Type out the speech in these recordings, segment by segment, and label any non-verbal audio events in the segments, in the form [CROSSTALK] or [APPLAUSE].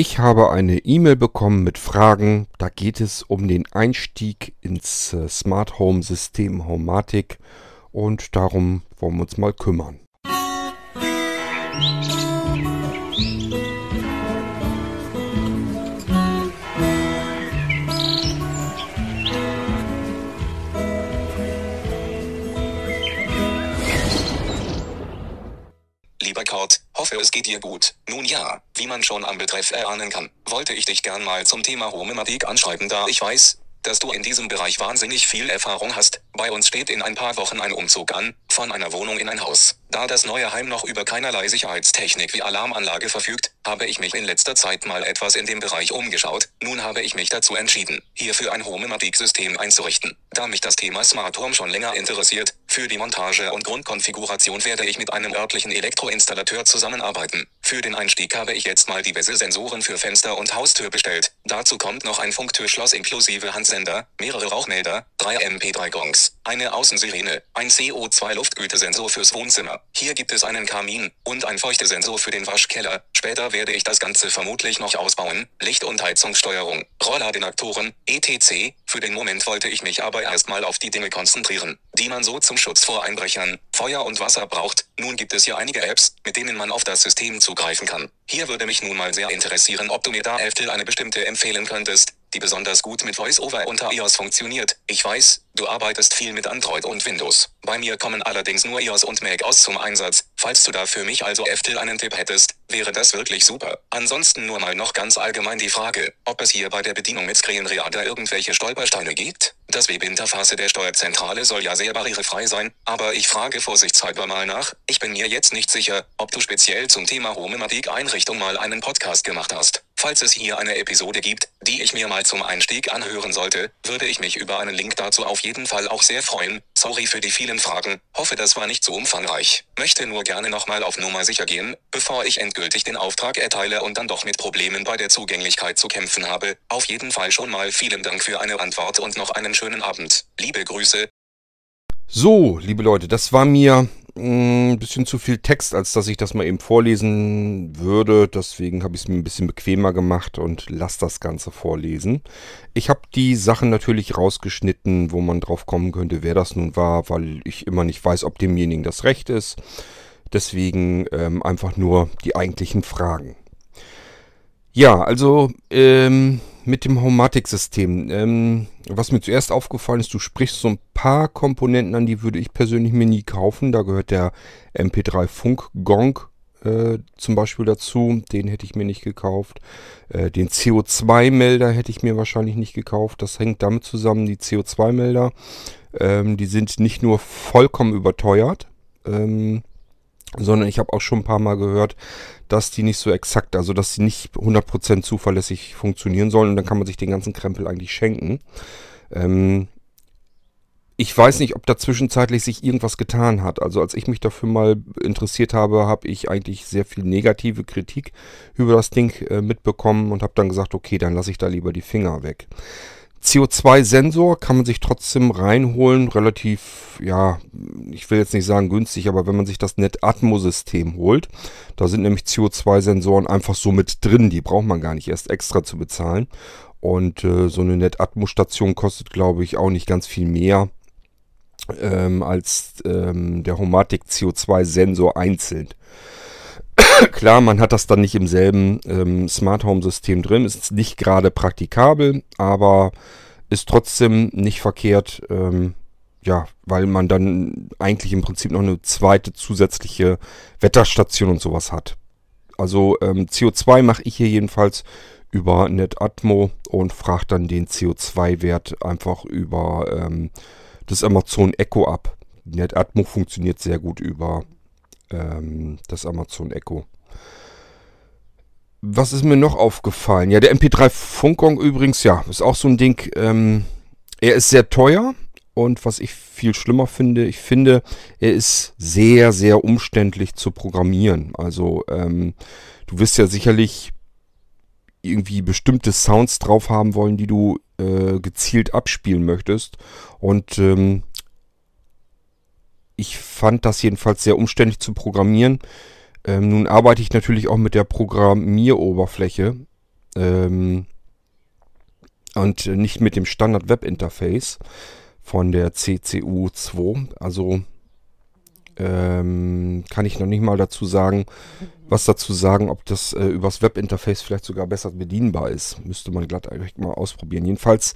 Ich habe eine E-Mail bekommen mit Fragen. Da geht es um den Einstieg ins äh, Smart Home System Homematic und darum wollen wir uns mal kümmern. Lieber Kurt, hoffe es geht dir gut. Nun ja, wie man schon am Betreff erahnen kann, wollte ich dich gern mal zum Thema Homematik anschreiben, da ich weiß, dass du in diesem Bereich wahnsinnig viel Erfahrung hast. Bei uns steht in ein paar Wochen ein Umzug an, von einer Wohnung in ein Haus. Da das neue Heim noch über keinerlei Sicherheitstechnik wie Alarmanlage verfügt, habe ich mich in letzter Zeit mal etwas in dem Bereich umgeschaut. Nun habe ich mich dazu entschieden, hierfür ein Homematic-System einzurichten. Da mich das Thema Smart Home schon länger interessiert, für die Montage und Grundkonfiguration werde ich mit einem örtlichen Elektroinstallateur zusammenarbeiten. Für den Einstieg habe ich jetzt mal diverse Sensoren für Fenster und Haustür bestellt. Dazu kommt noch ein Funktürschloss inklusive Handsender, mehrere Rauchmelder, drei MP3-Gongs, eine Außensirene, ein CO2-Luftgütesensor fürs Wohnzimmer. Hier gibt es einen Kamin und ein Feuchtesensor für den Waschkeller. Später werde ich das Ganze vermutlich noch ausbauen. Licht- und Heizungssteuerung, Rollladenaktoren, etc. Für den Moment wollte ich mich aber erstmal auf die Dinge konzentrieren, die man so zum Schutz vor Einbrechern, Feuer und Wasser braucht. Nun gibt es ja einige Apps, mit denen man auf das System zugreifen kann. Hier würde mich nun mal sehr interessieren, ob du mir da Eftel eine bestimmte empfehlen könntest, die besonders gut mit VoiceOver unter iOS funktioniert. Ich weiß, du arbeitest viel mit Android und Windows. Bei mir kommen allerdings nur iOS und Mac aus zum Einsatz. Falls du da für mich also Eftel einen Tipp hättest, wäre das wirklich super. Ansonsten nur mal noch ganz allgemein die Frage, ob es hier bei der Bedienung mit Screenreader irgendwelche Stolpersteine gibt? Das Webinterface der Steuerzentrale soll ja sehr barrierefrei sein, aber ich frage vorsichtshalber mal nach. Ich bin mir jetzt nicht sicher, ob du speziell zum Thema Homematik-Einrichtung mal einen Podcast gemacht hast. Falls es hier eine Episode gibt, die ich mir mal zum Einstieg anhören sollte, würde ich mich über einen Link dazu auf jeden Fall auch sehr freuen. Sorry für die vielen Fragen, hoffe das war nicht zu umfangreich. Möchte nur gerne nochmal auf Nummer sicher gehen, bevor ich endgültig den Auftrag erteile und dann doch mit Problemen bei der Zugänglichkeit zu kämpfen habe. Auf jeden Fall schon mal vielen Dank für eine Antwort und noch einen schönen Abend. Liebe Grüße. So, liebe Leute, das war mir ein bisschen zu viel Text, als dass ich das mal eben vorlesen würde. Deswegen habe ich es mir ein bisschen bequemer gemacht und lasse das Ganze vorlesen. Ich habe die Sachen natürlich rausgeschnitten, wo man drauf kommen könnte, wer das nun war, weil ich immer nicht weiß, ob demjenigen das recht ist. Deswegen ähm, einfach nur die eigentlichen Fragen. Ja, also ähm, mit dem Homatic-System. Ähm, was mir zuerst aufgefallen ist, du sprichst so ein paar Komponenten an, die würde ich persönlich mir nie kaufen. Da gehört der MP3 Funk Gong äh, zum Beispiel dazu. Den hätte ich mir nicht gekauft. Äh, den CO2-Melder hätte ich mir wahrscheinlich nicht gekauft. Das hängt damit zusammen, die CO2-Melder, ähm, die sind nicht nur vollkommen überteuert, ähm, sondern ich habe auch schon ein paar Mal gehört, dass die nicht so exakt, also dass sie nicht 100% zuverlässig funktionieren sollen und dann kann man sich den ganzen Krempel eigentlich schenken. Ähm, ich weiß nicht, ob da zwischenzeitlich sich irgendwas getan hat. Also als ich mich dafür mal interessiert habe, habe ich eigentlich sehr viel negative Kritik über das Ding äh, mitbekommen und habe dann gesagt, okay, dann lasse ich da lieber die Finger weg. CO2-Sensor kann man sich trotzdem reinholen, relativ, ja, ich will jetzt nicht sagen günstig, aber wenn man sich das NetAtmo-System holt, da sind nämlich CO2-Sensoren einfach so mit drin, die braucht man gar nicht erst extra zu bezahlen. Und äh, so eine NetAtmo-Station kostet, glaube ich, auch nicht ganz viel mehr ähm, als ähm, der Homatic CO2-Sensor einzeln. [COUGHS] Klar, man hat das dann nicht im selben ähm, Smart Home System drin, ist nicht gerade praktikabel, aber ist trotzdem nicht verkehrt, ähm, ja, weil man dann eigentlich im Prinzip noch eine zweite zusätzliche Wetterstation und sowas hat. Also ähm, CO2 mache ich hier jedenfalls über NetAtmo und frage dann den CO2-Wert einfach über ähm, das Amazon Echo ab. NetAtmo funktioniert sehr gut über ähm, das Amazon Echo. Was ist mir noch aufgefallen? Ja, der MP3 Funkgong übrigens, ja, ist auch so ein Ding. Ähm, er ist sehr teuer und was ich viel schlimmer finde, ich finde, er ist sehr, sehr umständlich zu programmieren. Also, ähm, du wirst ja sicherlich irgendwie bestimmte Sounds drauf haben wollen, die du äh, gezielt abspielen möchtest. Und ähm, ich fand das jedenfalls sehr umständlich zu programmieren. Ähm, nun arbeite ich natürlich auch mit der Programmieroberfläche Ähm, und nicht mit dem Standard Web Interface von der CCU 2. Also ähm, kann ich noch nicht mal dazu sagen, was dazu sagen, ob das äh, übers Webinterface vielleicht sogar besser bedienbar ist. Müsste man glatt eigentlich mal ausprobieren. Jedenfalls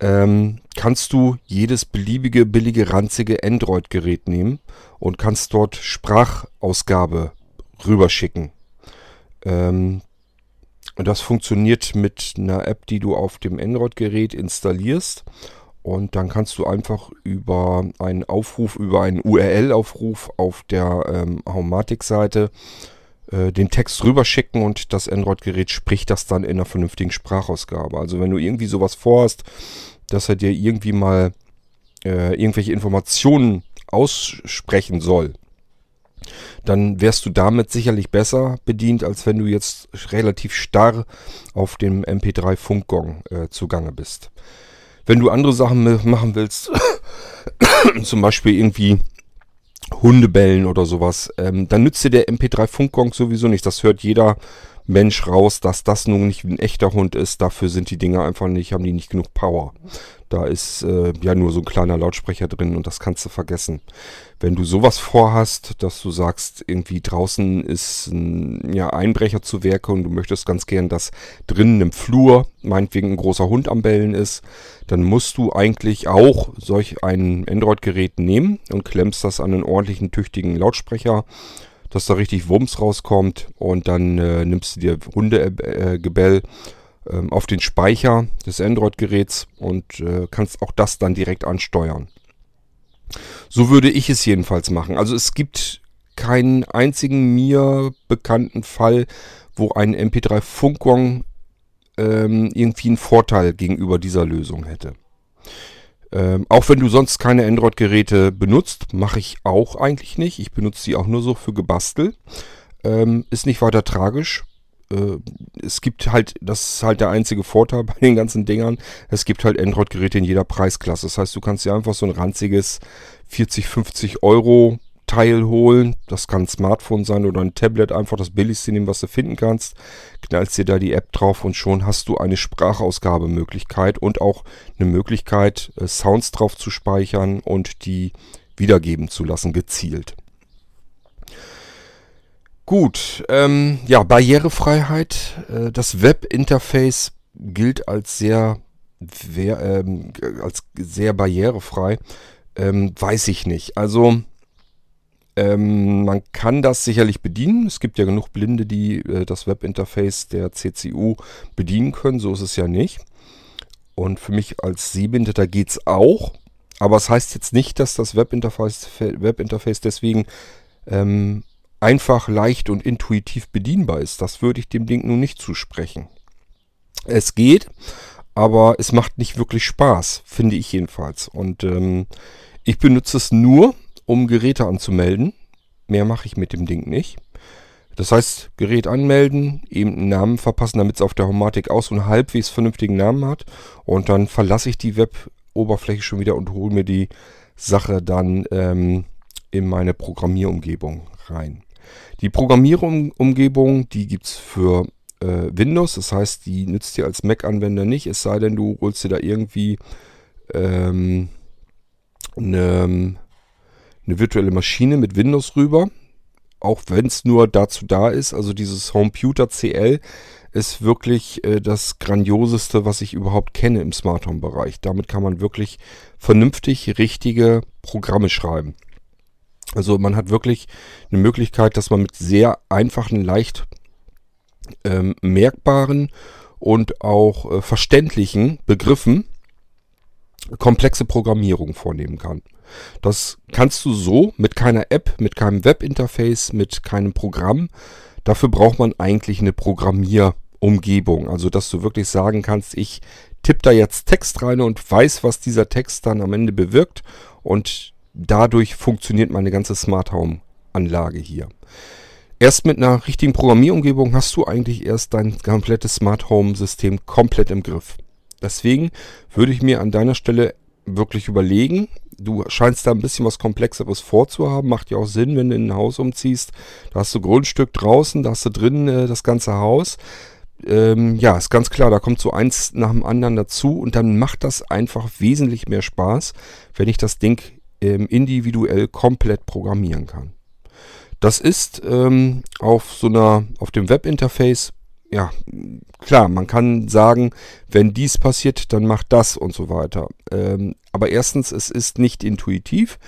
ähm, kannst du jedes beliebige, billige, ranzige Android-Gerät nehmen und kannst dort Sprachausgabe rüberschicken. Ähm, und das funktioniert mit einer App, die du auf dem Android-Gerät installierst. Und dann kannst du einfach über einen Aufruf, über einen URL-Aufruf auf der ähm, Haumatic-Seite äh, den Text rüberschicken und das Android-Gerät spricht das dann in einer vernünftigen Sprachausgabe. Also wenn du irgendwie sowas vorhast, dass er dir irgendwie mal äh, irgendwelche Informationen aussprechen soll, dann wärst du damit sicherlich besser bedient, als wenn du jetzt relativ starr auf dem MP3-Funkgong äh, zugange bist. Wenn du andere Sachen machen willst, [COUGHS] zum Beispiel irgendwie Hundebellen oder sowas, ähm, dann nützt dir der MP3-Funkgong sowieso nicht. Das hört jeder Mensch raus, dass das nun nicht ein echter Hund ist. Dafür sind die Dinger einfach nicht, haben die nicht genug Power. Da ist äh, ja nur so ein kleiner Lautsprecher drin und das kannst du vergessen. Wenn du sowas vorhast, dass du sagst, irgendwie draußen ist ein ja, Einbrecher zu Werke und du möchtest ganz gern, dass drinnen im Flur meinetwegen ein großer Hund am Bellen ist, dann musst du eigentlich auch solch ein Android-Gerät nehmen und klemmst das an einen ordentlichen, tüchtigen Lautsprecher dass da richtig Wumms rauskommt und dann äh, nimmst du dir Hundegebell äh, auf den Speicher des Android-Geräts und äh, kannst auch das dann direkt ansteuern. So würde ich es jedenfalls machen. Also es gibt keinen einzigen mir bekannten Fall, wo ein MP3 Funkgong ähm, irgendwie einen Vorteil gegenüber dieser Lösung hätte. Ähm, auch wenn du sonst keine Android-Geräte benutzt, mache ich auch eigentlich nicht. Ich benutze sie auch nur so für Gebastel. Ähm, ist nicht weiter tragisch äh, es gibt halt, das ist halt der einzige Vorteil [LAUGHS] bei den ganzen Dingern, es gibt halt Android-Geräte in jeder Preisklasse. Das heißt, du kannst dir einfach so ein ranziges 40, 50 Euro Teil holen. Das kann ein Smartphone sein oder ein Tablet, einfach das billigste nehmen, was du finden kannst. Knallst dir da die App drauf und schon hast du eine Sprachausgabemöglichkeit und auch eine Möglichkeit, äh, Sounds drauf zu speichern und die wiedergeben zu lassen, gezielt. Gut, ähm, ja, Barrierefreiheit. Äh, das Webinterface gilt als sehr, wer, ähm, als sehr barrierefrei. Ähm, weiß ich nicht. Also, ähm, man kann das sicherlich bedienen. Es gibt ja genug Blinde, die äh, das Webinterface der CCU bedienen können. So ist es ja nicht. Und für mich als Sehbehinderter geht es auch. Aber es das heißt jetzt nicht, dass das Webinterface, Webinterface deswegen ähm, einfach, leicht und intuitiv bedienbar ist. Das würde ich dem Ding nun nicht zusprechen. Es geht, aber es macht nicht wirklich Spaß, finde ich jedenfalls. Und ähm, ich benutze es nur, um Geräte anzumelden. Mehr mache ich mit dem Ding nicht. Das heißt, Gerät anmelden, eben einen Namen verpassen, damit es auf der Homatik auch einen halbwegs vernünftigen Namen hat. Und dann verlasse ich die Web-Oberfläche schon wieder und hole mir die Sache dann ähm, in meine Programmierumgebung rein. Die Programmierumgebung, die gibt es für äh, Windows, das heißt, die nützt dir als Mac-Anwender nicht, es sei denn, du holst dir da irgendwie ähm, eine, eine virtuelle Maschine mit Windows rüber. Auch wenn es nur dazu da ist, also dieses Homeputer CL ist wirklich äh, das grandioseste, was ich überhaupt kenne im Smart Home Bereich. Damit kann man wirklich vernünftig richtige Programme schreiben. Also man hat wirklich eine Möglichkeit, dass man mit sehr einfachen, leicht ähm, merkbaren und auch äh, verständlichen Begriffen komplexe Programmierung vornehmen kann. Das kannst du so mit keiner App, mit keinem Webinterface, mit keinem Programm. Dafür braucht man eigentlich eine Programmierumgebung. Also dass du wirklich sagen kannst, ich tippe da jetzt Text rein und weiß, was dieser Text dann am Ende bewirkt und dadurch funktioniert meine ganze Smart Home Anlage hier. Erst mit einer richtigen Programmierumgebung hast du eigentlich erst dein komplettes Smart Home System komplett im Griff. Deswegen würde ich mir an deiner Stelle wirklich überlegen, du scheinst da ein bisschen was Komplexeres vorzuhaben, macht ja auch Sinn, wenn du in ein Haus umziehst, da hast du Grundstück draußen, da hast du drinnen äh, das ganze Haus. ähm, ja, ist ganz klar, da kommt so eins nach dem anderen dazu und dann macht das einfach wesentlich mehr Spaß, wenn ich das Ding ähm, individuell komplett programmieren kann. Das ist ähm, auf so einer, auf dem Webinterface, ja, klar, man kann sagen, wenn dies passiert, dann macht das und so weiter. Ähm, aber erstens, es ist nicht intuitiv,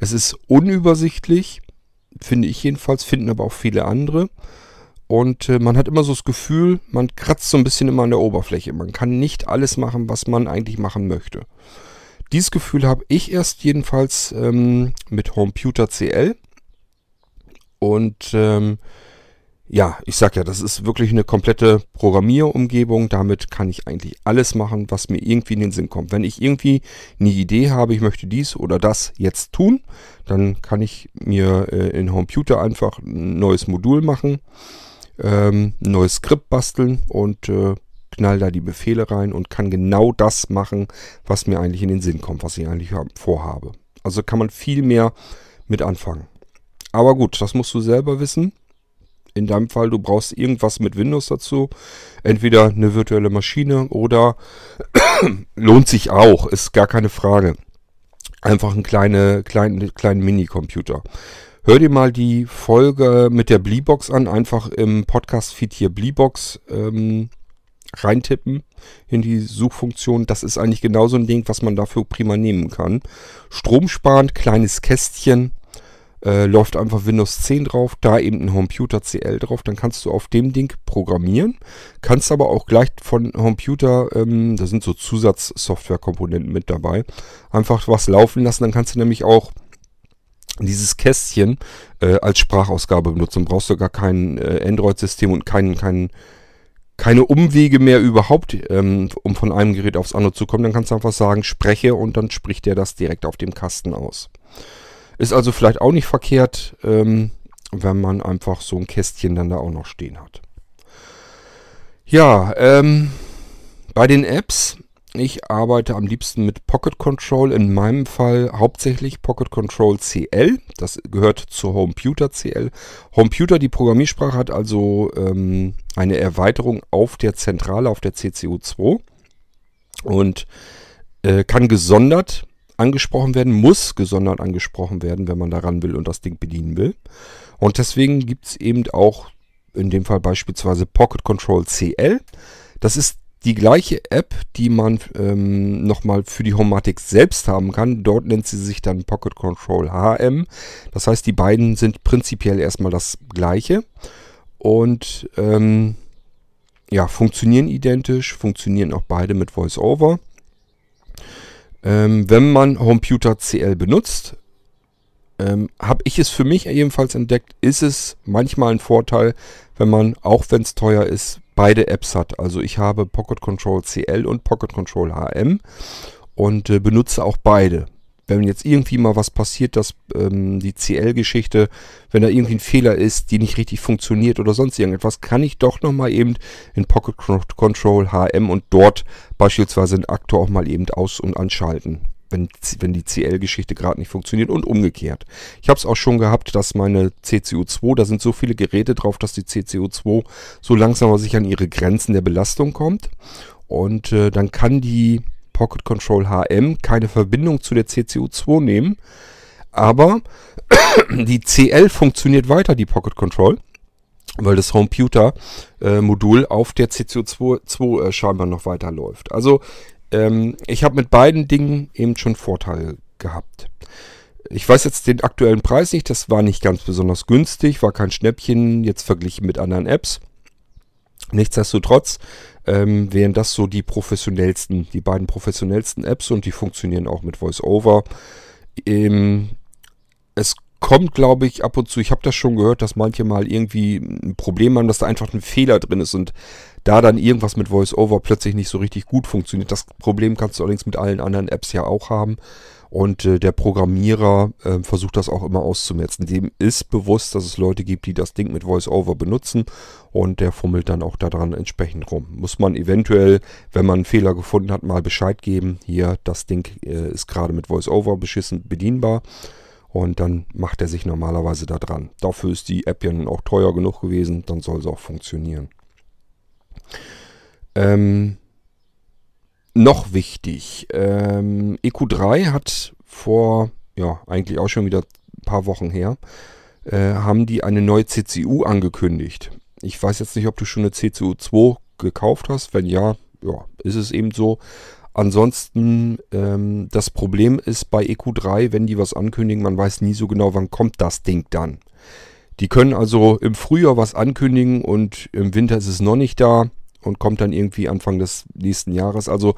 es ist unübersichtlich, finde ich jedenfalls, finden aber auch viele andere. Und äh, man hat immer so das Gefühl, man kratzt so ein bisschen immer an der Oberfläche. Man kann nicht alles machen, was man eigentlich machen möchte. Dieses Gefühl habe ich erst jedenfalls ähm, mit Homeputer CL. Und ähm, ja, ich sag ja, das ist wirklich eine komplette Programmierumgebung. Damit kann ich eigentlich alles machen, was mir irgendwie in den Sinn kommt. Wenn ich irgendwie eine Idee habe, ich möchte dies oder das jetzt tun, dann kann ich mir äh, in Homeputer einfach ein neues Modul machen ähm, ein neues Skript basteln und äh, knall da die Befehle rein und kann genau das machen, was mir eigentlich in den Sinn kommt, was ich eigentlich vorhabe. Also kann man viel mehr mit anfangen. Aber gut, das musst du selber wissen. In deinem Fall, du brauchst irgendwas mit Windows dazu. Entweder eine virtuelle Maschine oder [CLEARS THROAT] lohnt sich auch, ist gar keine Frage. Einfach ein kleine, kleine, kleinen Minicomputer. Hör dir mal die Folge mit der Bleebox an. Einfach im Podcast-Feed hier Bleebox ähm, reintippen in die Suchfunktion. Das ist eigentlich genau so ein Ding, was man dafür prima nehmen kann. Stromsparend, kleines Kästchen. Äh, läuft einfach Windows 10 drauf, da eben ein Homeputer CL drauf, dann kannst du auf dem Ding programmieren, kannst aber auch gleich von Homeputer, ähm, da sind so Zusatzsoftwarekomponenten mit dabei, einfach was laufen lassen, dann kannst du nämlich auch dieses Kästchen äh, als Sprachausgabe benutzen. Brauchst du gar kein äh, Android-System und kein, kein, keine Umwege mehr überhaupt, ähm, um von einem Gerät aufs andere zu kommen. Dann kannst du einfach sagen, spreche und dann spricht der das direkt auf dem Kasten aus. Ist also vielleicht auch nicht verkehrt, ähm, wenn man einfach so ein Kästchen dann da auch noch stehen hat. Ja, ähm, bei den Apps ich arbeite am liebsten mit Pocket Control, in meinem Fall hauptsächlich Pocket Control CL. Das gehört zu Homeputer CL. Homeputer, die Programmiersprache, hat also ähm, eine Erweiterung auf der Zentrale, auf der CCU2 und äh, kann gesondert angesprochen werden, muss gesondert angesprochen werden, wenn man daran will und das Ding bedienen will. Und deswegen gibt es eben auch in dem Fall beispielsweise Pocket Control CL. Das ist die gleiche App, die man ähm, nochmal für die Homatic selbst haben kann. Dort nennt sie sich dann Pocket Control HM. Das heißt, die beiden sind prinzipiell erstmal das gleiche. Und ähm, ja, funktionieren identisch, funktionieren auch beide mit VoiceOver. Ähm, wenn man Homeputer CL benutzt, ähm, habe ich es für mich ebenfalls entdeckt, ist es manchmal ein Vorteil, wenn man, auch wenn es teuer ist, beide Apps hat. Also ich habe Pocket Control CL und Pocket Control HM und äh, benutze auch beide. Wenn jetzt irgendwie mal was passiert, dass ähm, die CL-Geschichte, wenn da irgendwie ein Fehler ist, die nicht richtig funktioniert oder sonst irgendetwas, kann ich doch nochmal eben in Pocket Control HM und dort beispielsweise den Aktor auch mal eben aus- und anschalten wenn, wenn die CL-Geschichte gerade nicht funktioniert und umgekehrt. Ich habe es auch schon gehabt, dass meine CCU2, da sind so viele Geräte drauf, dass die CCU2 so langsam aber sich an ihre Grenzen der Belastung kommt. Und äh, dann kann die Pocket Control HM keine Verbindung zu der CCU2 nehmen. Aber [CLEARS THROAT] die CL funktioniert weiter, die Pocket Control weil das Homeputer-Modul äh, auf der CCU2 äh, scheinbar noch weiterläuft. Also ähm, ich habe mit beiden Dingen eben schon Vorteile gehabt. Ich weiß jetzt den aktuellen Preis nicht, das war nicht ganz besonders günstig, war kein Schnäppchen, jetzt verglichen mit anderen Apps. Nichtsdestotrotz ähm, wären das so die professionellsten, die beiden professionellsten Apps und die funktionieren auch mit VoiceOver. Ähm, es kommt, glaube ich, ab und zu, ich habe das schon gehört, dass manche mal irgendwie ein Problem haben, dass da einfach ein Fehler drin ist und da dann irgendwas mit VoiceOver plötzlich nicht so richtig gut funktioniert. Das Problem kannst du allerdings mit allen anderen Apps ja auch haben. Und äh, der Programmierer äh, versucht das auch immer auszumerzen. Dem ist bewusst, dass es Leute gibt, die das Ding mit VoiceOver benutzen und der fummelt dann auch daran entsprechend rum. Muss man eventuell, wenn man einen Fehler gefunden hat, mal Bescheid geben. Hier, das Ding äh, ist gerade mit VoiceOver beschissen bedienbar. Und dann macht er sich normalerweise da dran. Dafür ist die App ja nun auch teuer genug gewesen, dann soll sie auch funktionieren. Ähm, noch wichtig, ähm, EQ3 hat vor, ja, eigentlich auch schon wieder ein paar Wochen her, äh, haben die eine neue CCU angekündigt. Ich weiß jetzt nicht, ob du schon eine CCU 2 gekauft hast. Wenn ja, ja, ist es eben so. Ansonsten, ähm, das Problem ist bei EQ3, wenn die was ankündigen, man weiß nie so genau, wann kommt das Ding dann. Die können also im Frühjahr was ankündigen und im Winter ist es noch nicht da und kommt dann irgendwie Anfang des nächsten Jahres. Also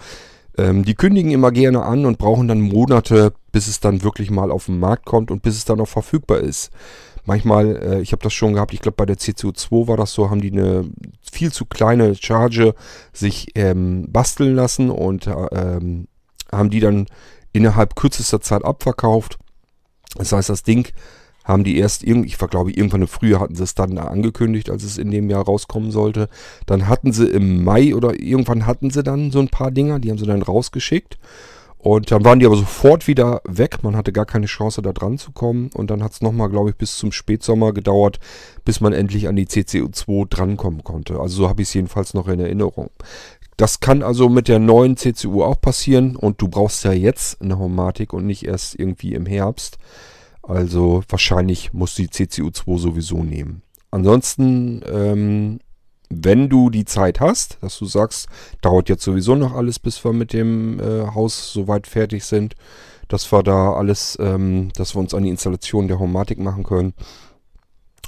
ähm, die kündigen immer gerne an und brauchen dann Monate, bis es dann wirklich mal auf den Markt kommt und bis es dann auch verfügbar ist. Manchmal, äh, ich habe das schon gehabt, ich glaube bei der CCU2 war das so, haben die eine viel zu kleine Charge sich ähm, basteln lassen und äh, ähm, haben die dann innerhalb kürzester Zeit abverkauft. Das heißt, das Ding haben die erst irgendwie, ich glaube irgendwann im Frühjahr hatten sie es dann angekündigt, als es in dem Jahr rauskommen sollte. Dann hatten sie im Mai oder irgendwann hatten sie dann so ein paar Dinger, die haben sie dann rausgeschickt. Und dann waren die aber sofort wieder weg. Man hatte gar keine Chance, da dran zu kommen. Und dann hat es nochmal, glaube ich, bis zum Spätsommer gedauert, bis man endlich an die CCU2 drankommen konnte. Also so habe ich es jedenfalls noch in Erinnerung. Das kann also mit der neuen CCU auch passieren. Und du brauchst ja jetzt eine Homatik und nicht erst irgendwie im Herbst. Also wahrscheinlich musst du die CCU2 sowieso nehmen. Ansonsten, ähm, wenn du die Zeit hast, dass du sagst, dauert jetzt sowieso noch alles, bis wir mit dem äh, Haus soweit fertig sind, dass wir da alles, ähm, dass wir uns an die Installation der Homatik machen können.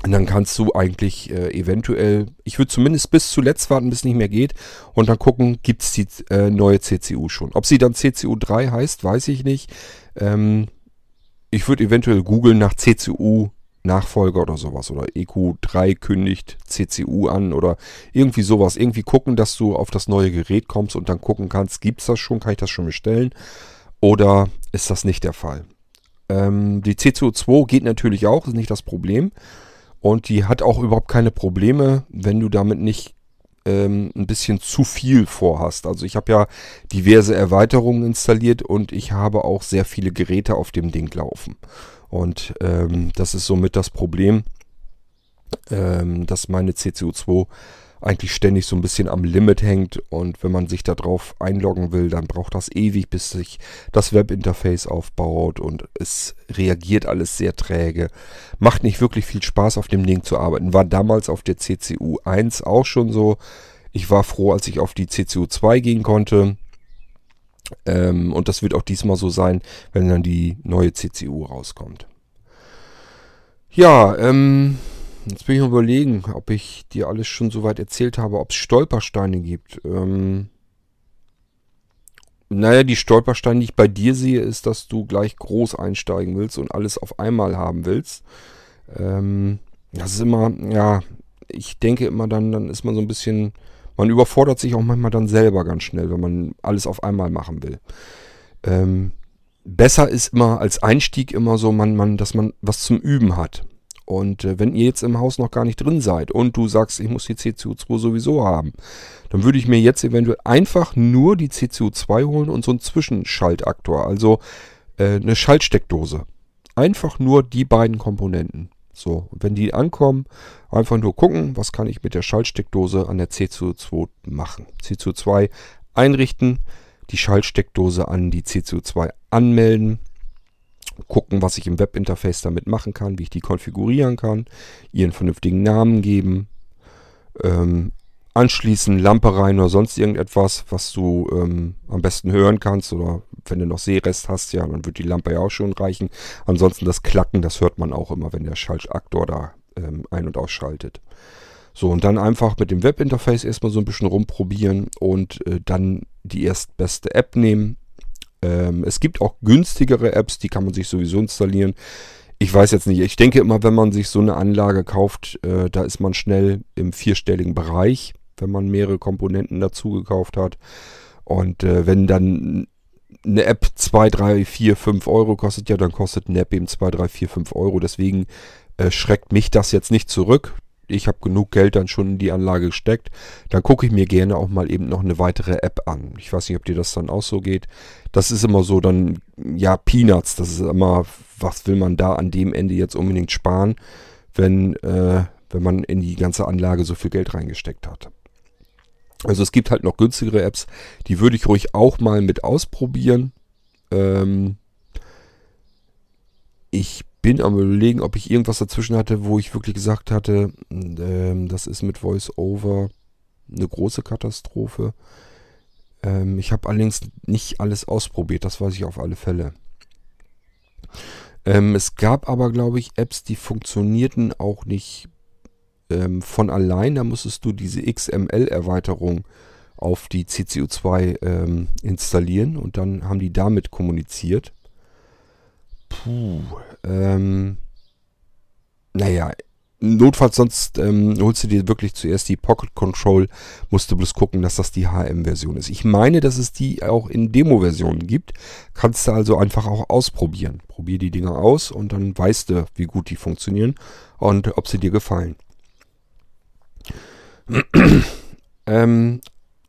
Und dann kannst du eigentlich äh, eventuell, ich würde zumindest bis zuletzt warten, bis es nicht mehr geht. Und dann gucken, gibt es die äh, neue CCU schon. Ob sie dann CCU 3 heißt, weiß ich nicht. Ähm, ich würde eventuell googeln nach CCU Nachfolger oder sowas oder EQ3 kündigt CCU an oder irgendwie sowas. Irgendwie gucken, dass du auf das neue Gerät kommst und dann gucken kannst, gibt es das schon, kann ich das schon bestellen oder ist das nicht der Fall. Ähm, die CCU2 geht natürlich auch, ist nicht das Problem und die hat auch überhaupt keine Probleme, wenn du damit nicht ähm, ein bisschen zu viel vorhast. Also ich habe ja diverse Erweiterungen installiert und ich habe auch sehr viele Geräte auf dem Ding laufen. Und ähm, das ist somit das Problem, ähm, dass meine CCU2 eigentlich ständig so ein bisschen am Limit hängt und wenn man sich darauf einloggen will, dann braucht das ewig, bis sich das Webinterface aufbaut und es reagiert alles sehr träge. Macht nicht wirklich viel Spaß auf dem Ding zu arbeiten. War damals auf der CCU 1 auch schon so. Ich war froh, als ich auf die CCU 2 gehen konnte. Ähm, und das wird auch diesmal so sein, wenn dann die neue CCU rauskommt. Ja, ähm, jetzt bin ich überlegen, ob ich dir alles schon soweit erzählt habe, ob es Stolpersteine gibt. Ähm, naja, die Stolpersteine, die ich bei dir sehe, ist, dass du gleich groß einsteigen willst und alles auf einmal haben willst. Ähm, das ist immer, ja, ich denke immer dann, dann ist man so ein bisschen man überfordert sich auch manchmal dann selber ganz schnell, wenn man alles auf einmal machen will. Ähm, besser ist immer als Einstieg immer so, man, man, dass man was zum Üben hat. Und äh, wenn ihr jetzt im Haus noch gar nicht drin seid und du sagst, ich muss die CCU2 sowieso haben, dann würde ich mir jetzt eventuell einfach nur die CCU2 holen und so einen Zwischenschaltaktor, also äh, eine Schaltsteckdose. Einfach nur die beiden Komponenten. So, wenn die ankommen, einfach nur gucken, was kann ich mit der Schaltsteckdose an der C2 machen. C2 einrichten, die Schaltsteckdose an die C2 anmelden, gucken, was ich im Webinterface damit machen kann, wie ich die konfigurieren kann, ihren vernünftigen Namen geben, ähm, anschließen, Lampe rein oder sonst irgendetwas, was du ähm, am besten hören kannst. Oder wenn du noch Sehrest hast, ja, dann wird die Lampe ja auch schon reichen. Ansonsten das Klacken, das hört man auch immer, wenn der Schaltaktor da ähm, ein- und ausschaltet. So, und dann einfach mit dem Webinterface erstmal so ein bisschen rumprobieren und äh, dann die erstbeste App nehmen. Ähm, es gibt auch günstigere Apps, die kann man sich sowieso installieren. Ich weiß jetzt nicht, ich denke immer, wenn man sich so eine Anlage kauft, äh, da ist man schnell im vierstelligen Bereich wenn man mehrere Komponenten dazu gekauft hat. Und äh, wenn dann eine App 2, 3, 4, 5 Euro kostet, ja, dann kostet eine App eben 2, 3, 4, 5 Euro. Deswegen äh, schreckt mich das jetzt nicht zurück. Ich habe genug Geld dann schon in die Anlage gesteckt. Dann gucke ich mir gerne auch mal eben noch eine weitere App an. Ich weiß nicht, ob dir das dann auch so geht. Das ist immer so dann, ja, Peanuts. Das ist immer, was will man da an dem Ende jetzt unbedingt sparen, wenn, äh, wenn man in die ganze Anlage so viel Geld reingesteckt hat. Also es gibt halt noch günstigere Apps, die würde ich ruhig auch mal mit ausprobieren. Ähm ich bin am überlegen, ob ich irgendwas dazwischen hatte, wo ich wirklich gesagt hatte, ähm, das ist mit VoiceOver eine große Katastrophe. Ähm, ich habe allerdings nicht alles ausprobiert, das weiß ich auf alle Fälle. Ähm, es gab aber, glaube ich, Apps, die funktionierten auch nicht ähm, von allein. Da musstest du diese XML-Erweiterung auf die CCU2 ähm, installieren und dann haben die damit kommuniziert. Puh. Ähm, naja, notfalls sonst ähm, holst du dir wirklich zuerst die Pocket Control, musst du bloß gucken, dass das die HM-Version ist. Ich meine, dass es die auch in Demo-Versionen gibt. Kannst du also einfach auch ausprobieren. Probier die Dinger aus und dann weißt du, wie gut die funktionieren und ob sie dir gefallen. [CLEARS THROAT] ähm,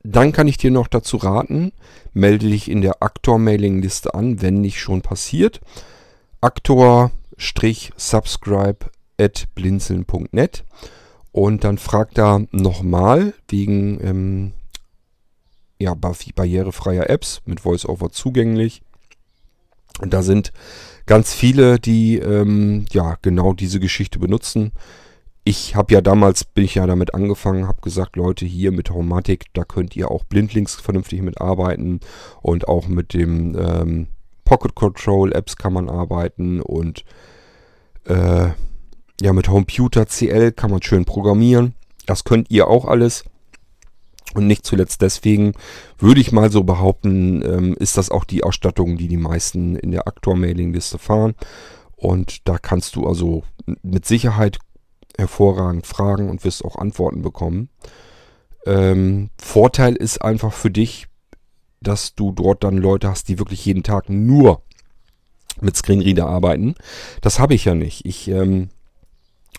dann kann ich dir noch dazu raten, melde dich in der Aktor-Mailing-Liste an, wenn nicht schon passiert. Aktor-subscribe at blinzeln.net und dann fragt er nochmal wegen ähm, ja, barrierefreier Apps mit VoiceOver zugänglich. Und da sind ganz viele, die ähm, ja genau diese Geschichte benutzen. Ich habe ja damals, bin ich ja damit angefangen, habe gesagt, Leute, hier mit Homatic, da könnt ihr auch blindlings vernünftig mitarbeiten und auch mit dem ähm, Pocket Control Apps kann man arbeiten und äh, ja, mit Computer CL kann man schön programmieren. Das könnt ihr auch alles. Und nicht zuletzt deswegen würde ich mal so behaupten, ähm, ist das auch die Ausstattung, die die meisten in der Aktor-Mailing-Liste fahren. Und da kannst du also mit Sicherheit hervorragend fragen und wirst auch Antworten bekommen. Ähm, Vorteil ist einfach für dich, dass du dort dann Leute hast, die wirklich jeden Tag nur mit Screenreader arbeiten. Das habe ich ja nicht. Ich ähm,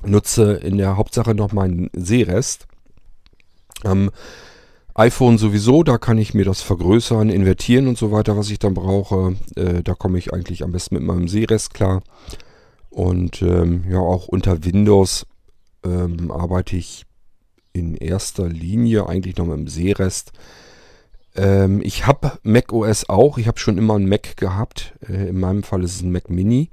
nutze in der Hauptsache noch meinen Sehrest. Am iPhone sowieso, da kann ich mir das vergrößern, invertieren und so weiter, was ich dann brauche. Äh, da komme ich eigentlich am besten mit meinem Sehrest klar. Und ähm, ja, auch unter Windows ähm, arbeite ich in erster Linie eigentlich noch mit dem Sehrest. Ähm, ich habe Mac OS auch. Ich habe schon immer einen Mac gehabt. Äh, in meinem Fall ist es ein Mac Mini.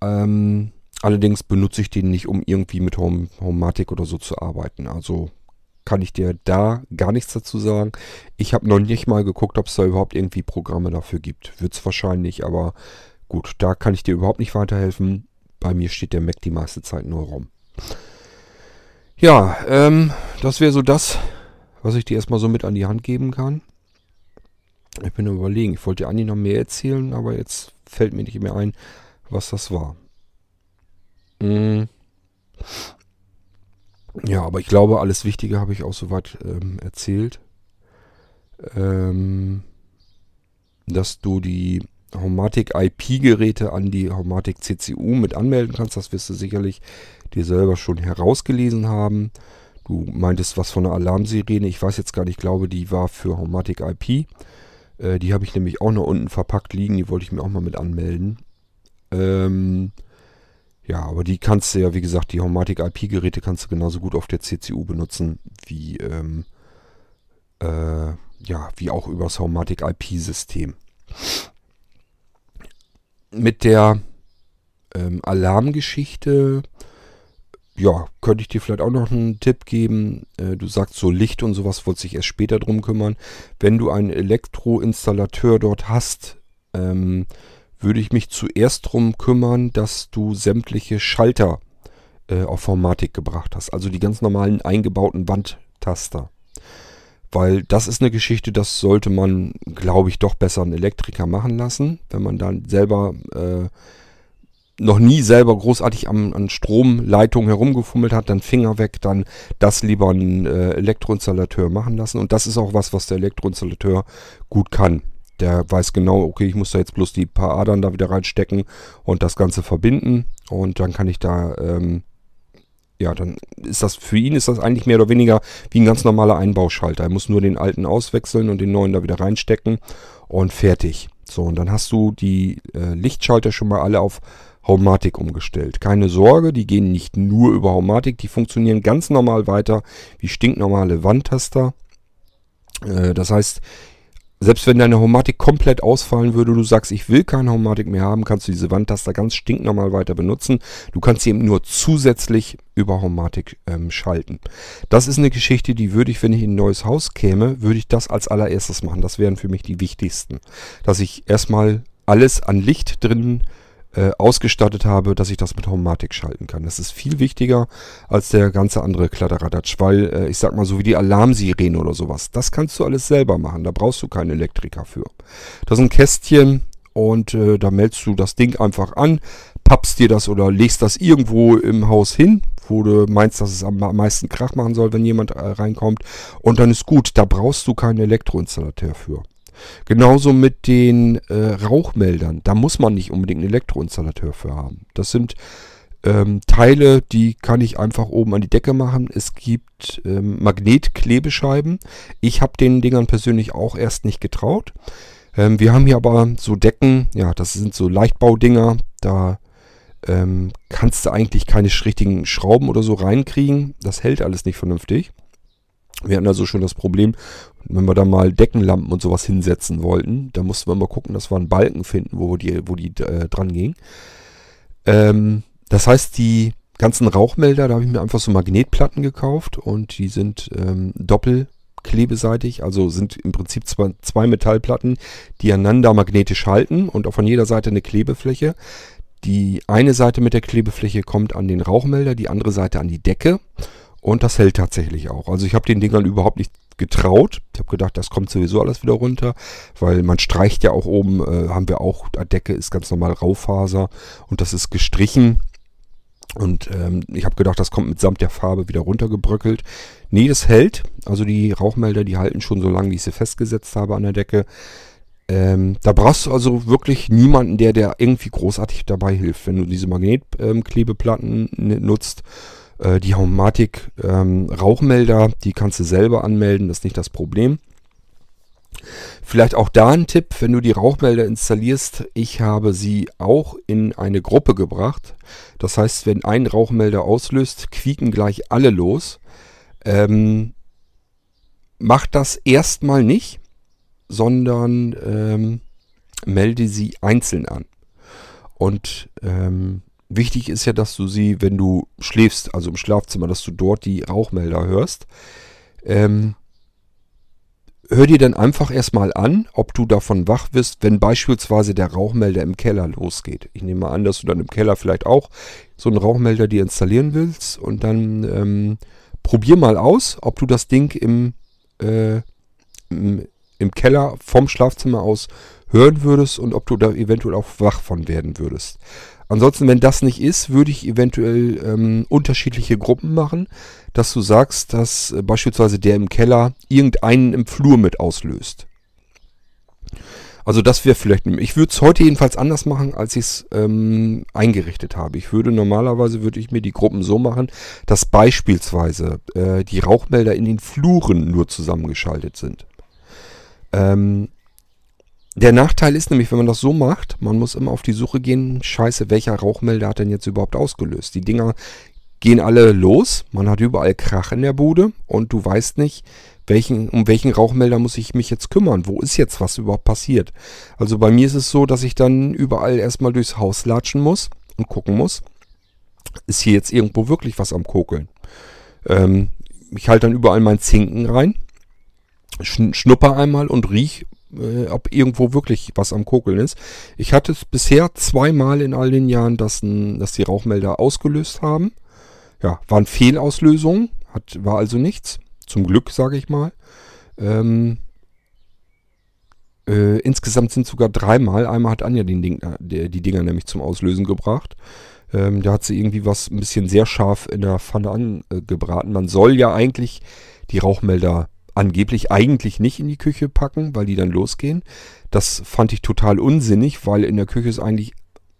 Ähm, Allerdings benutze ich den nicht, um irgendwie mit Home, Homematic oder so zu arbeiten. Also kann ich dir da gar nichts dazu sagen. Ich habe noch nicht mal geguckt, ob es da überhaupt irgendwie Programme dafür gibt. Wird es wahrscheinlich, aber gut, da kann ich dir überhaupt nicht weiterhelfen. Bei mir steht der Mac die meiste Zeit nur rum. Ja, ähm, das wäre so das, was ich dir erstmal so mit an die Hand geben kann. Ich bin überlegen, ich wollte dir eigentlich noch mehr erzählen, aber jetzt fällt mir nicht mehr ein, was das war. Mhm. Ja, aber ich glaube, alles Wichtige habe ich auch soweit ähm, erzählt. Ähm, dass du die Homatic IP-Geräte an die Homatic CCU mit anmelden kannst, das wirst du sicherlich dir selber schon herausgelesen haben. Du meintest was von einer Alarmsirene. Ich weiß jetzt gar nicht, ich glaube, die war für Homatic IP. Äh, die habe ich nämlich auch noch unten verpackt liegen. Die wollte ich mir auch mal mit anmelden. Ähm, ja, aber die kannst du ja, wie gesagt, die Homatic IP-Geräte kannst du genauso gut auf der CCU benutzen, wie, ähm, äh, ja, wie auch übers Homatic IP-System. Mit der ähm, Alarmgeschichte, ja, könnte ich dir vielleicht auch noch einen Tipp geben. Äh, du sagst so Licht und sowas, wolltest dich erst später drum kümmern. Wenn du einen Elektroinstallateur dort hast, ähm, würde ich mich zuerst darum kümmern, dass du sämtliche Schalter äh, auf Formatik gebracht hast. Also die ganz normalen eingebauten Wandtaster. Weil das ist eine Geschichte, das sollte man, glaube ich, doch besser einen Elektriker machen lassen. Wenn man dann selber äh, noch nie selber großartig an, an Stromleitungen herumgefummelt hat, dann Finger weg, dann das lieber einen äh, Elektroinstallateur machen lassen. Und das ist auch was, was der Elektroinstallateur gut kann. Der weiß genau, okay, ich muss da jetzt bloß die paar Adern da wieder reinstecken und das Ganze verbinden. Und dann kann ich da, ähm, ja, dann ist das für ihn ist das eigentlich mehr oder weniger wie ein ganz normaler Einbauschalter. Er muss nur den alten auswechseln und den neuen da wieder reinstecken und fertig. So, und dann hast du die äh, Lichtschalter schon mal alle auf Haumatik umgestellt. Keine Sorge, die gehen nicht nur über Haumatik, die funktionieren ganz normal weiter wie stinknormale Wandtaster. Äh, das heißt, selbst wenn deine Homatik komplett ausfallen würde, du sagst, ich will keine Homatik mehr haben, kannst du diese Wandtaster ganz stinknormal weiter benutzen. Du kannst sie eben nur zusätzlich über Homatik ähm, schalten. Das ist eine Geschichte, die würde ich, wenn ich in ein neues Haus käme, würde ich das als allererstes machen. Das wären für mich die wichtigsten. Dass ich erstmal alles an Licht drin ausgestattet habe, dass ich das mit Homatik schalten kann. Das ist viel wichtiger als der ganze andere Kladderadatsch, weil äh, ich sag mal so wie die Alarmsirene oder sowas, das kannst du alles selber machen, da brauchst du keinen Elektriker für. Das ist ein Kästchen und äh, da meldest du das Ding einfach an, pappst dir das oder legst das irgendwo im Haus hin, wo du meinst, dass es am meisten Krach machen soll, wenn jemand äh, reinkommt und dann ist gut, da brauchst du keinen Elektroinstallateur für. Genauso mit den äh, Rauchmeldern. Da muss man nicht unbedingt einen Elektroinstallateur für haben. Das sind ähm, Teile, die kann ich einfach oben an die Decke machen. Es gibt ähm, Magnetklebescheiben. Ich habe den Dingern persönlich auch erst nicht getraut. Ähm, wir haben hier aber so Decken, ja, das sind so Leichtbaudinger. Da ähm, kannst du eigentlich keine richtigen Schrauben oder so reinkriegen. Das hält alles nicht vernünftig. Wir hatten also schon das Problem, wenn wir da mal Deckenlampen und sowas hinsetzen wollten, da mussten wir mal gucken, dass wir einen Balken finden, wo die, wo die äh, dran ging. Ähm, das heißt, die ganzen Rauchmelder, da habe ich mir einfach so Magnetplatten gekauft und die sind ähm, doppelklebeseitig, also sind im Prinzip zwei, zwei Metallplatten, die einander magnetisch halten und auch von jeder Seite eine Klebefläche. Die eine Seite mit der Klebefläche kommt an den Rauchmelder, die andere Seite an die Decke. Und das hält tatsächlich auch. Also ich habe den Dingern überhaupt nicht getraut. Ich habe gedacht, das kommt sowieso alles wieder runter, weil man streicht ja auch oben, äh, haben wir auch, Decke ist ganz normal Raufaser und das ist gestrichen. Und ähm, ich habe gedacht, das kommt mitsamt der Farbe wieder runtergebröckelt. Nee, das hält. Also die Rauchmelder, die halten schon so lange, wie ich sie festgesetzt habe an der Decke. Ähm, da brauchst du also wirklich niemanden, der der irgendwie großartig dabei hilft. Wenn du diese Magnetklebeplatten ähm, nutzt äh, die Haumatik ähm, Rauchmelder, die kannst du selber anmelden, das ist nicht das Problem. Vielleicht auch da ein Tipp, wenn du die Rauchmelder installierst. Ich habe sie auch in eine Gruppe gebracht. Das heißt, wenn ein Rauchmelder auslöst, quieken gleich alle los. Ähm, mach das erstmal nicht, sondern ähm, melde sie einzeln an. Und ähm, Wichtig ist ja, dass du sie, wenn du schläfst, also im Schlafzimmer, dass du dort die Rauchmelder hörst. Ähm, hör dir dann einfach erstmal an, ob du davon wach wirst, wenn beispielsweise der Rauchmelder im Keller losgeht. Ich nehme an, dass du dann im Keller vielleicht auch so einen Rauchmelder dir installieren willst und dann ähm, probier mal aus, ob du das Ding im, äh, im, im Keller vom Schlafzimmer aus hören würdest und ob du da eventuell auch wach von werden würdest. Ansonsten, wenn das nicht ist, würde ich eventuell ähm, unterschiedliche Gruppen machen, dass du sagst, dass äh, beispielsweise der im Keller irgendeinen im Flur mit auslöst. Also das wäre vielleicht, ich würde es heute jedenfalls anders machen, als ich es ähm, eingerichtet habe. Ich würde normalerweise, würde ich mir die Gruppen so machen, dass beispielsweise äh, die Rauchmelder in den Fluren nur zusammengeschaltet sind. Ähm, der Nachteil ist nämlich, wenn man das so macht, man muss immer auf die Suche gehen, scheiße, welcher Rauchmelder hat denn jetzt überhaupt ausgelöst? Die Dinger gehen alle los, man hat überall Krach in der Bude und du weißt nicht, welchen, um welchen Rauchmelder muss ich mich jetzt kümmern? Wo ist jetzt was überhaupt passiert? Also bei mir ist es so, dass ich dann überall erstmal durchs Haus latschen muss und gucken muss, ist hier jetzt irgendwo wirklich was am Kokeln? Ähm, ich halte dann überall meinen Zinken rein, schnupper einmal und riech, äh, ob irgendwo wirklich was am Kokeln ist. Ich hatte es bisher zweimal in all den Jahren, dass, ein, dass die Rauchmelder ausgelöst haben. Ja, waren Fehlauslösungen, hat, war also nichts. Zum Glück, sage ich mal. Ähm, äh, insgesamt sind sogar dreimal. Einmal hat Anja den Ding, äh, die Dinger nämlich zum Auslösen gebracht. Ähm, da hat sie irgendwie was ein bisschen sehr scharf in der Pfanne angebraten. Man soll ja eigentlich die Rauchmelder angeblich eigentlich nicht in die Küche packen, weil die dann losgehen. Das fand ich total unsinnig, weil in der Küche ist eigentlich,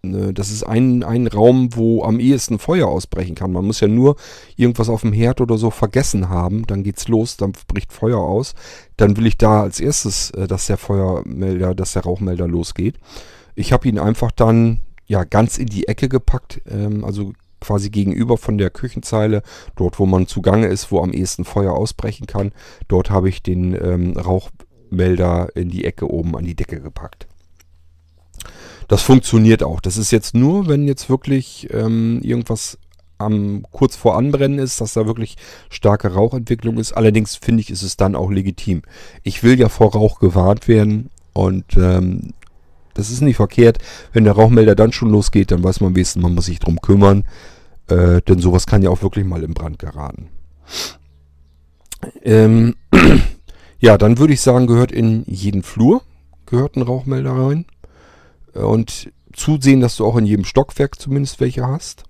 äh, das ist ein, ein Raum, wo am ehesten Feuer ausbrechen kann. Man muss ja nur irgendwas auf dem Herd oder so vergessen haben, dann geht's los, dann bricht Feuer aus. Dann will ich da als erstes, äh, dass der Feuermelder, dass der Rauchmelder losgeht. Ich habe ihn einfach dann ja ganz in die Ecke gepackt, ähm, also quasi gegenüber von der Küchenzeile, dort wo man zugange ist, wo am ehesten Feuer ausbrechen kann. Dort habe ich den ähm, Rauchmelder in die Ecke oben an die Decke gepackt. Das funktioniert auch. Das ist jetzt nur, wenn jetzt wirklich ähm, irgendwas am, kurz vor Anbrennen ist, dass da wirklich starke Rauchentwicklung ist. Allerdings finde ich, ist es dann auch legitim. Ich will ja vor Rauch gewarnt werden und ähm, das ist nicht verkehrt. Wenn der Rauchmelder dann schon losgeht, dann weiß man wenigstens, man muss sich drum kümmern. Äh, denn sowas kann ja auch wirklich mal im Brand geraten. Ähm, [CLEARS THROAT] ja, dann würde ich sagen, gehört in jeden Flur gehört ein Rauchmelder rein. Und zusehen, dass du auch in jedem Stockwerk zumindest welche hast.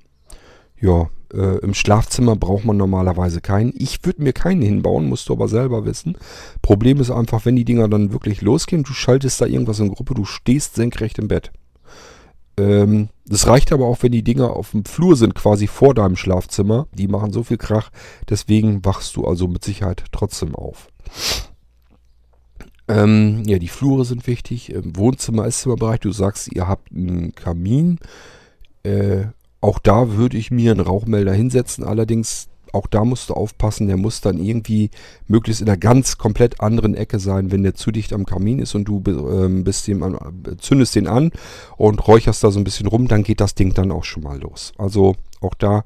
Ja, äh, im Schlafzimmer braucht man normalerweise keinen. Ich würde mir keinen hinbauen, musst du aber selber wissen. Problem ist einfach, wenn die Dinger dann wirklich losgehen, du schaltest da irgendwas in Gruppe, du stehst senkrecht im Bett. Ähm, das reicht aber auch, wenn die Dinger auf dem Flur sind, quasi vor deinem Schlafzimmer. Die machen so viel Krach, deswegen wachst du also mit Sicherheit trotzdem auf. Ähm, ja, die Flure sind wichtig. Im Wohnzimmer, Esszimmerbereich. Du sagst, ihr habt einen Kamin. Äh, auch da würde ich mir einen Rauchmelder hinsetzen. Allerdings, auch da musst du aufpassen, der muss dann irgendwie möglichst in einer ganz komplett anderen Ecke sein, wenn der zu dicht am Kamin ist und du ähm, bist dem an, zündest den an und räucherst da so ein bisschen rum, dann geht das Ding dann auch schon mal los. Also auch da,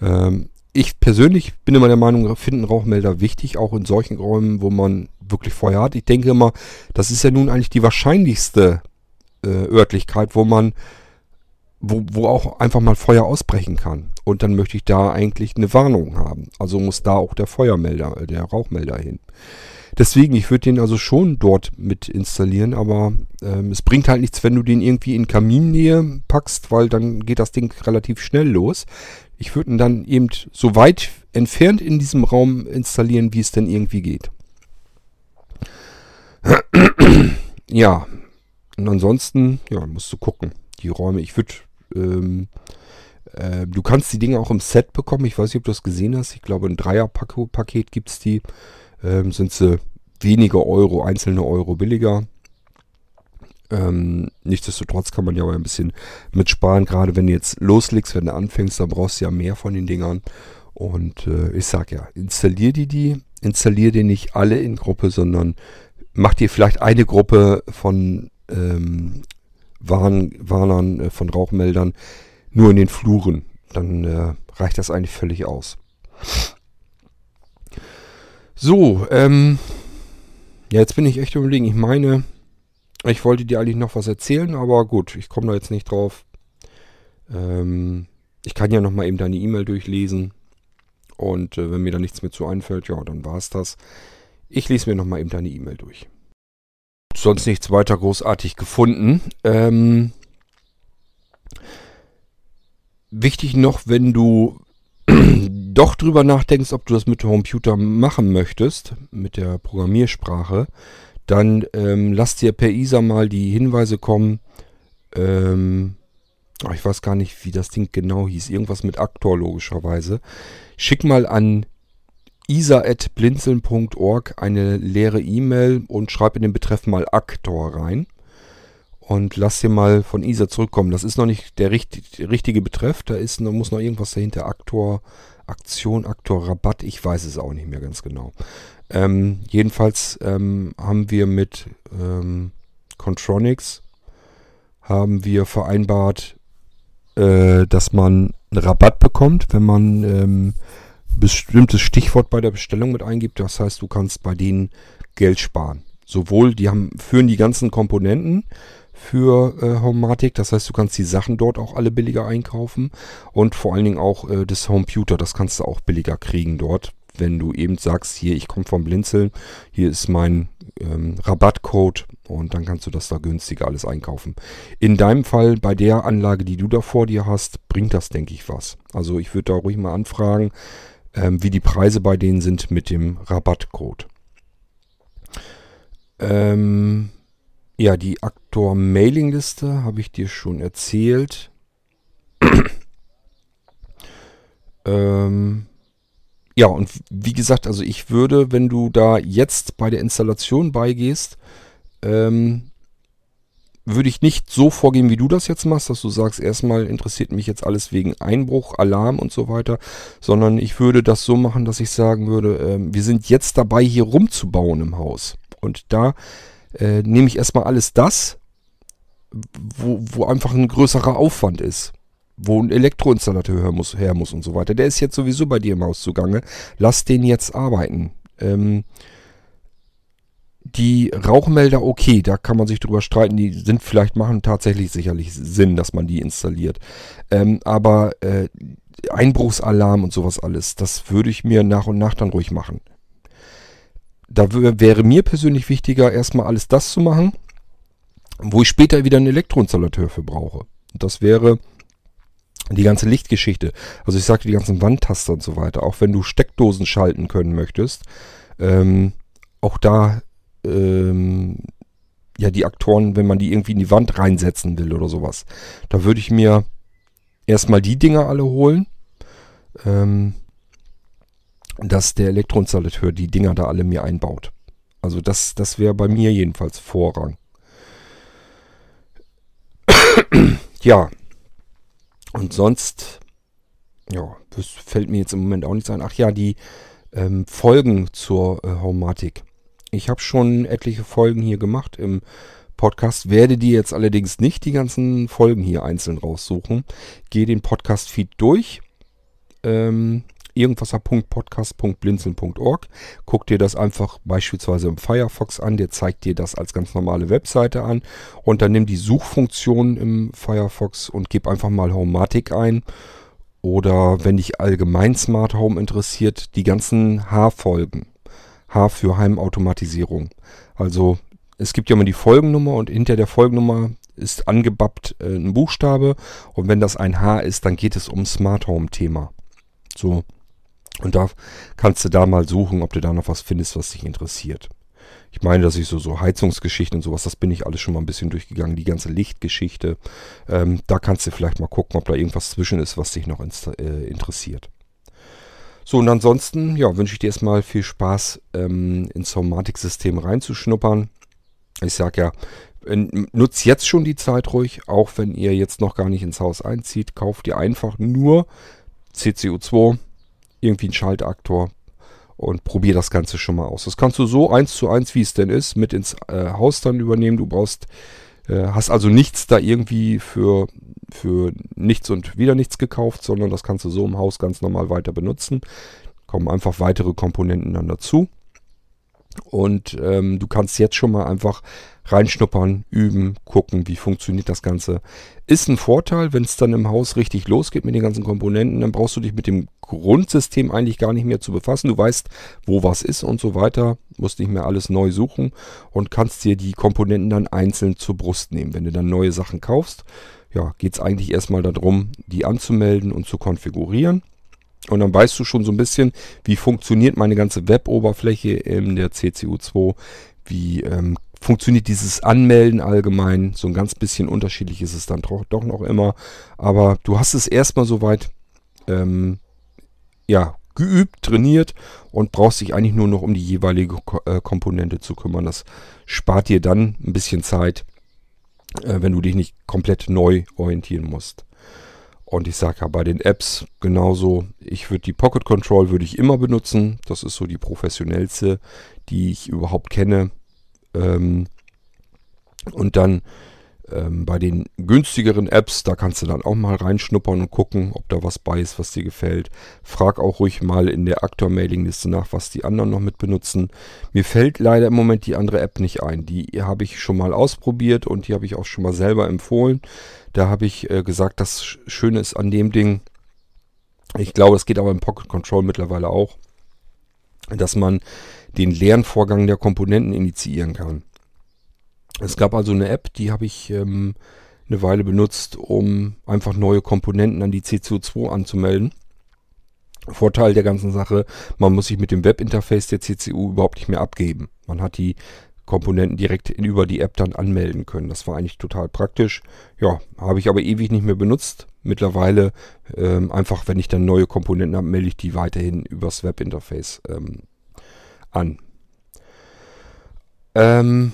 ähm, ich persönlich bin immer der Meinung, finden Rauchmelder wichtig, auch in solchen Räumen, wo man wirklich Feuer hat. Ich denke immer, das ist ja nun eigentlich die wahrscheinlichste äh, Örtlichkeit, wo man wo, wo auch einfach mal Feuer ausbrechen kann. Und dann möchte ich da eigentlich eine Warnung haben. Also muss da auch der Feuermelder, äh, der Rauchmelder hin. Deswegen, ich würde den also schon dort mit installieren, aber ähm, es bringt halt nichts, wenn du den irgendwie in Kaminnähe packst, weil dann geht das Ding relativ schnell los. Ich würde ihn dann eben so weit entfernt in diesem Raum installieren, wie es denn irgendwie geht. ja, und ansonsten, ja, musst du gucken. Die Räume, ich würde ähm, äh, du kannst die Dinge auch im Set bekommen. Ich weiß nicht, ob du das gesehen hast. Ich glaube, ein Dreier-Paket gibt es die. Ähm, sind sie weniger Euro, einzelne Euro billiger. Ähm, nichtsdestotrotz kann man ja aber ein bisschen mitsparen. Gerade wenn du jetzt loslegst, wenn du anfängst, dann brauchst du ja mehr von den Dingern. Und äh, ich sag ja, installier die die. Installier die nicht alle in Gruppe, sondern mach dir vielleicht eine Gruppe von ähm, Warn, Warnern, äh, von Rauchmeldern nur in den Fluren. Dann äh, reicht das eigentlich völlig aus. So, ähm, ja, jetzt bin ich echt überlegen. Ich meine, ich wollte dir eigentlich noch was erzählen, aber gut, ich komme da jetzt nicht drauf. Ähm, ich kann ja noch mal eben deine E-Mail durchlesen. Und äh, wenn mir da nichts mehr zu einfällt, ja, dann war es das. Ich lese mir noch mal eben deine E-Mail durch sonst nichts weiter großartig gefunden. Ähm, wichtig noch, wenn du [CLEARS THROAT] doch drüber nachdenkst, ob du das mit dem Computer machen möchtest, mit der Programmiersprache, dann ähm, lass dir per ISA mal die Hinweise kommen. Ähm, ich weiß gar nicht, wie das Ding genau hieß. Irgendwas mit Aktor logischerweise. Schick mal an isa.blinzeln.org eine leere E-Mail und schreib in den Betreff mal Aktor rein. Und lass dir mal von ISA zurückkommen. Das ist noch nicht der richtig, richtige Betreff. Da ist, da muss noch irgendwas dahinter. Aktor, Aktion, Aktor, Rabatt. Ich weiß es auch nicht mehr ganz genau. Ähm, jedenfalls ähm, haben wir mit ähm, Contronics haben wir vereinbart, äh, dass man einen Rabatt bekommt, wenn man ähm, bestimmtes Stichwort bei der Bestellung mit eingibt. Das heißt, du kannst bei denen Geld sparen. Sowohl, die haben, führen die ganzen Komponenten für äh, Homematic, das heißt, du kannst die Sachen dort auch alle billiger einkaufen und vor allen Dingen auch äh, das Homeputer, das kannst du auch billiger kriegen dort, wenn du eben sagst, hier, ich komme vom Blinzeln, hier ist mein ähm, Rabattcode und dann kannst du das da günstiger alles einkaufen. In deinem Fall, bei der Anlage, die du da vor dir hast, bringt das, denke ich, was. Also ich würde da ruhig mal anfragen, ähm, wie die Preise bei denen sind mit dem Rabattcode. Ähm, ja, die Aktor-Mailingliste habe ich dir schon erzählt. [CLEARS THROAT] ähm, ja, und wie gesagt, also ich würde, wenn du da jetzt bei der Installation beigehst, ähm, würde ich nicht so vorgehen, wie du das jetzt machst, dass du sagst, erstmal interessiert mich jetzt alles wegen Einbruch, Alarm und so weiter, sondern ich würde das so machen, dass ich sagen würde, äh, wir sind jetzt dabei, hier rumzubauen im Haus. Und da äh, nehme ich erstmal alles das, wo, wo einfach ein größerer Aufwand ist wo ein Elektroinstallateur her muss, her muss und so weiter. Der ist jetzt sowieso bei dir im Haus zugange. Lass den jetzt arbeiten. Ähm, die Rauchmelder, okay, da kann man sich drüber streiten, die sind vielleicht, machen tatsächlich sicherlich Sinn, dass man die installiert. Ähm, aber äh, Einbruchsalarm und sowas alles, das würde ich mir nach und nach dann ruhig machen. Da wäre mir persönlich wichtiger, erstmal alles das zu machen, wo ich später wieder einen Elektroinstallateur für brauche. Und das wäre die ganze Lichtgeschichte. Also ich sagte die ganzen Wandtaster und so weiter. Auch wenn du Steckdosen schalten können möchtest, ähm, auch da ähm, ja die Aktoren, wenn man die irgendwie in die Wand reinsetzen will oder sowas. Da würde ich mir erstmal die Dinger alle holen. Ähm, dass der Elektroinstallateur die Dinger da alle mir einbaut. Also das, das wäre bei mir jedenfalls Vorrang. [COUGHS] ja. Und sonst, ja, das fällt mir jetzt im Moment auch nichts ein. Ach ja, die ähm, Folgen zur äh, Haumatik. Ich habe schon etliche Folgen hier gemacht im Podcast, werde die jetzt allerdings nicht die ganzen Folgen hier einzeln raussuchen. Gehe den Podcast-Feed durch. Ähm, irgendwasser.podcast.blinzeln.org. Guck dir das einfach beispielsweise im Firefox an. Der zeigt dir das als ganz normale Webseite an. Und dann nimm die Suchfunktion im Firefox und gib einfach mal Homematic ein. Oder wenn dich allgemein Smart Home interessiert, die ganzen H-Folgen. H für Heimautomatisierung. Also es gibt ja immer die Folgennummer und hinter der Folgennummer ist angebappt äh, ein Buchstabe und wenn das ein H ist, dann geht es um Smart Home Thema. So. Und da kannst du da mal suchen, ob du da noch was findest, was dich interessiert. Ich meine, dass ich so, so Heizungsgeschichten und sowas, das bin ich alles schon mal ein bisschen durchgegangen. Die ganze Lichtgeschichte. Ähm, da kannst du vielleicht mal gucken, ob da irgendwas zwischen ist, was dich noch äh, interessiert. So, und ansonsten, ja, wünsche ich dir erstmal viel Spaß, ähm, ins Somatic-System reinzuschnuppern. Ich sag ja, nutzt jetzt schon die Zeit ruhig, auch wenn ihr jetzt noch gar nicht ins Haus einzieht. Kauft ihr einfach nur CCU2, irgendwie einen Schaltaktor und probier das Ganze schon mal aus. Das kannst du so eins zu eins, wie es denn ist, mit ins äh, Haus dann übernehmen. Du brauchst, äh, hast also nichts da irgendwie für für nichts und wieder nichts gekauft, sondern das kannst du so im Haus ganz normal weiter benutzen. Kommen einfach weitere Komponenten dann dazu. Und ähm, du kannst jetzt schon mal einfach reinschnuppern, üben, gucken, wie funktioniert das Ganze. Ist ein Vorteil, wenn es dann im Haus richtig losgeht mit den ganzen Komponenten, dann brauchst du dich mit dem Grundsystem eigentlich gar nicht mehr zu befassen. Du weißt, wo was ist und so weiter, musst nicht mehr alles neu suchen und kannst dir die Komponenten dann einzeln zur Brust nehmen. Wenn du dann neue Sachen kaufst, ja, geht es eigentlich erstmal darum, die anzumelden und zu konfigurieren. Und dann weißt du schon so ein bisschen, wie funktioniert meine ganze Web-Oberfläche in der CCU2, wie ähm, funktioniert dieses Anmelden allgemein. So ein ganz bisschen unterschiedlich ist es dann doch, doch noch immer. Aber du hast es erstmal soweit ähm, ja, geübt, trainiert und brauchst dich eigentlich nur noch um die jeweilige äh, Komponente zu kümmern. Das spart dir dann ein bisschen Zeit äh, wenn du dich nicht komplett neu orientieren musst. Und ich sage ja bei den Apps genauso, ich würde die Pocket Control würde ich immer benutzen. Das ist so die professionellste, die ich überhaupt kenne. Ähm, und dann ähm, bei den günstigeren Apps, da kannst du dann auch mal reinschnuppern und gucken, ob da was bei ist, was dir gefällt. Frag auch ruhig mal in der Aktor-Mailing-Liste nach, was die anderen noch mit benutzen. Mir fällt leider im Moment die andere App nicht ein. Die habe ich schon mal ausprobiert und die habe ich auch schon mal selber empfohlen. Da habe ich äh, gesagt, das Schöne ist an dem Ding, ich glaube, es geht aber im Pocket Control mittlerweile auch, dass man den Lernvorgang der Komponenten initiieren kann. Es gab also eine App, die habe ich ähm, eine Weile benutzt, um einfach neue Komponenten an die CCU2 anzumelden. Vorteil der ganzen Sache, man muss sich mit dem Webinterface der CCU überhaupt nicht mehr abgeben. Man hat die Komponenten direkt in, über die App dann anmelden können. Das war eigentlich total praktisch. Ja, habe ich aber ewig nicht mehr benutzt. Mittlerweile ähm, einfach, wenn ich dann neue Komponenten habe, melde ich die weiterhin übers Webinterface ähm, an. Ähm,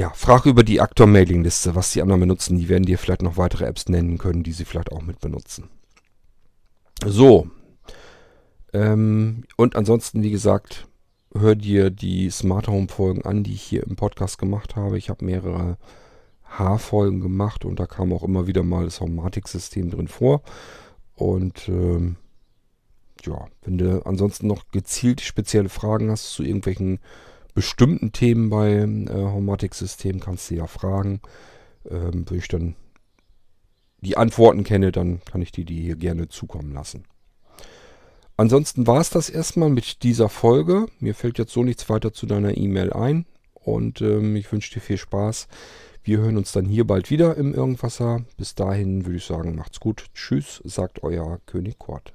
Ja, frag über die Aktor-Mailing-Liste, was die anderen benutzen. Die werden dir vielleicht noch weitere Apps nennen können, die sie vielleicht auch mit benutzen. So. Ähm, und ansonsten, wie gesagt, hör dir die Smart Home Folgen an, die ich hier im Podcast gemacht habe. Ich habe mehrere H-Folgen gemacht und da kam auch immer wieder mal das Homematic-System drin vor. Und ähm, ja, wenn du ansonsten noch gezielt spezielle Fragen hast zu irgendwelchen bestimmten Themen bei äh, Homematic-System, kannst du ja fragen. Ähm, wenn ich dann die Antworten kenne, dann kann ich die dir hier gerne zukommen lassen. Ansonsten war es das erstmal mit dieser Folge. Mir fällt jetzt so nichts weiter zu deiner E-Mail ein. Und ähm, ich wünsche dir viel Spaß. Wir hören uns dann hier bald wieder im Irgendwasser. Bis dahin würde ich sagen, macht's gut. Tschüss, sagt euer König Kort.